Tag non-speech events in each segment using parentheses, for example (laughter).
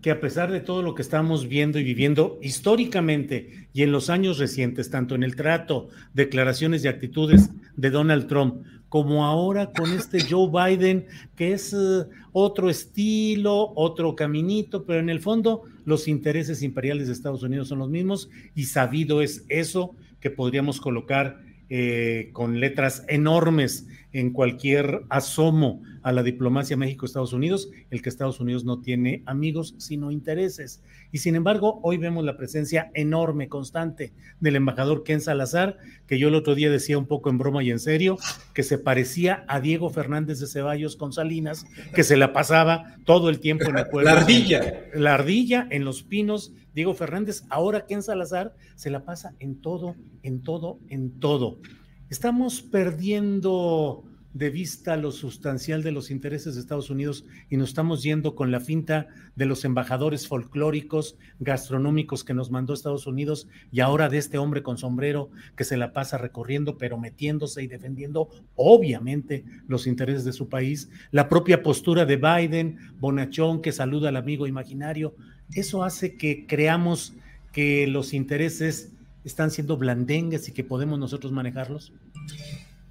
que a pesar de todo lo que estamos viendo y viviendo históricamente y en los años recientes, tanto en el trato, declaraciones y actitudes de Donald Trump, como ahora con este Joe Biden, que es eh, otro estilo, otro caminito, pero en el fondo los intereses imperiales de Estados Unidos son los mismos y sabido es eso que podríamos colocar eh, con letras enormes en cualquier asomo a la diplomacia México-Estados Unidos, el que Estados Unidos no tiene amigos, sino intereses. Y sin embargo, hoy vemos la presencia enorme, constante del embajador Ken Salazar, que yo el otro día decía un poco en broma y en serio, que se parecía a Diego Fernández de Ceballos con Salinas, que se la pasaba todo el tiempo en el (laughs) pueblo. La ardilla. La ardilla en los pinos Diego Fernández, ahora Ken Salazar se la pasa en todo, en todo, en todo. Estamos perdiendo de vista lo sustancial de los intereses de Estados Unidos y nos estamos yendo con la finta de los embajadores folclóricos, gastronómicos que nos mandó Estados Unidos y ahora de este hombre con sombrero que se la pasa recorriendo, pero metiéndose y defendiendo obviamente los intereses de su país, la propia postura de Biden, Bonachón que saluda al amigo imaginario, eso hace que creamos que los intereses están siendo blandengues y que podemos nosotros manejarlos?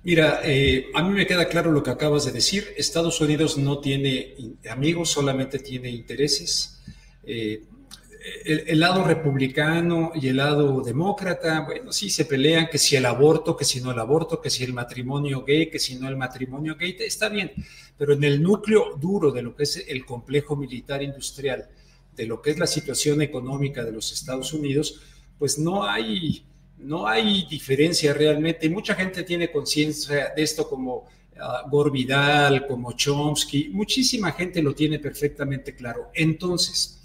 Mira, eh, a mí me queda claro lo que acabas de decir. Estados Unidos no tiene amigos, solamente tiene intereses. Eh, el, lado republicano y el lado demócrata, bueno, sí se pelean que si el aborto, que si no el aborto, que si el matrimonio gay, que si no el matrimonio gay, está bien, pero en el núcleo duro de lo que es el complejo militar industrial, de lo que es la situación económica de los Estados Unidos, pues no hay, no hay diferencia realmente. Mucha gente tiene conciencia de esto como uh, como Chomsky, muchísima gente lo tiene perfectamente claro. Entonces,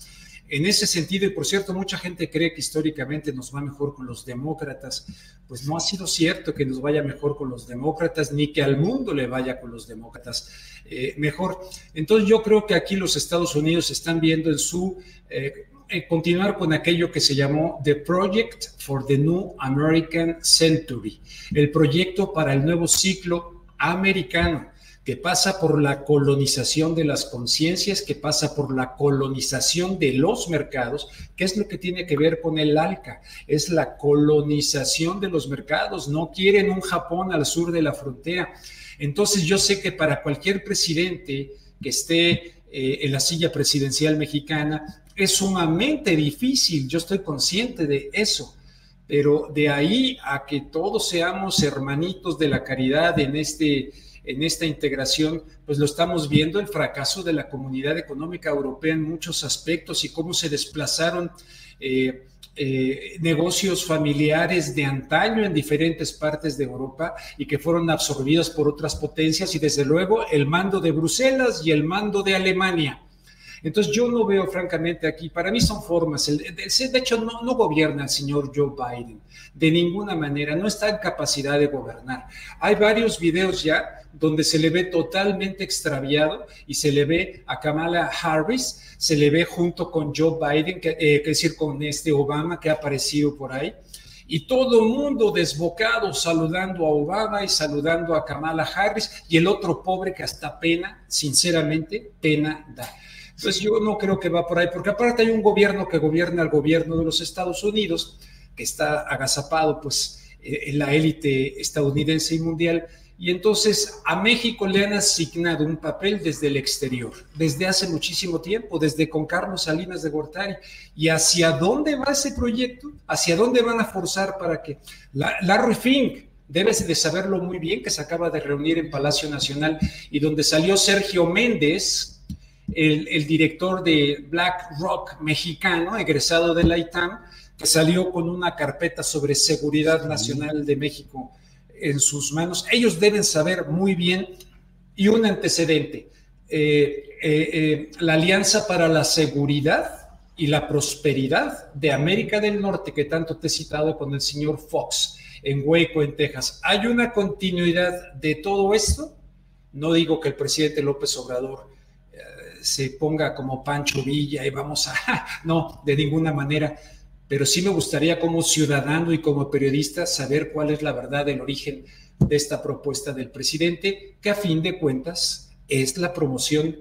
en ese sentido, y por cierto, mucha gente cree que históricamente nos va mejor con los demócratas, pues no ha sido cierto que nos vaya mejor con los demócratas, ni que al mundo le vaya con los demócratas eh, mejor. Entonces yo creo que aquí los Estados Unidos están viendo en su... Eh, continuar con aquello que se llamó The Project for the New American Century, el proyecto para el nuevo ciclo americano que pasa por la colonización de las conciencias, que pasa por la colonización de los mercados, que es lo que tiene que ver con el ALCA, es la colonización de los mercados, no quieren un Japón al sur de la frontera. Entonces yo sé que para cualquier presidente que esté eh, en la silla presidencial mexicana es sumamente difícil, yo estoy consciente de eso, pero de ahí a que todos seamos hermanitos de la caridad en este en esta integración, pues lo estamos viendo el fracaso de la comunidad económica europea en muchos aspectos y cómo se desplazaron eh, eh, negocios familiares de antaño en diferentes partes de Europa y que fueron absorbidos por otras potencias y desde luego el mando de Bruselas y el mando de Alemania. Entonces yo no veo francamente aquí, para mí son formas, de hecho no, no gobierna el señor Joe Biden, de ninguna manera, no está en capacidad de gobernar. Hay varios videos ya donde se le ve totalmente extraviado y se le ve a Kamala Harris, se le ve junto con Joe Biden, que, eh, decir, con este Obama que ha aparecido por ahí, y todo mundo desbocado saludando a Obama y saludando a Kamala Harris, y el otro pobre que hasta pena, sinceramente, pena da. Entonces yo no creo que va por ahí, porque aparte hay un gobierno que gobierna al gobierno de los Estados Unidos, que está agazapado pues eh, en la élite estadounidense y mundial, y entonces a México le han asignado un papel desde el exterior, desde hace muchísimo tiempo, desde con Carlos Salinas de Gortari. ¿Y hacia dónde va ese proyecto? ¿Hacia dónde van a forzar para que la, Larry Fink, debes de saberlo muy bien, que se acaba de reunir en Palacio Nacional y donde salió Sergio Méndez, el, el director de Black Rock mexicano, egresado de la ITAM, que salió con una carpeta sobre seguridad nacional de México en sus manos. Ellos deben saber muy bien y un antecedente, eh, eh, eh, la Alianza para la Seguridad y la Prosperidad de América del Norte, que tanto te he citado con el señor Fox en Hueco, en Texas. ¿Hay una continuidad de todo esto? No digo que el presidente López Obrador se ponga como Pancho Villa y vamos a... (laughs) No, de ninguna manera pero sí me gustaría como ciudadano y como periodista saber cuál es la verdad del origen de esta propuesta del presidente, que a fin de cuentas es la promoción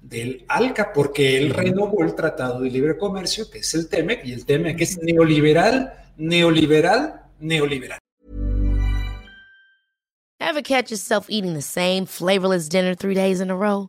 del ALCA, porque él renovó el Tratado de Libre Comercio, que es el TEMEC, y el TEMEC es neoliberal, neoliberal, neoliberal. Ever catch yourself eating the same flavorless dinner three days in a row?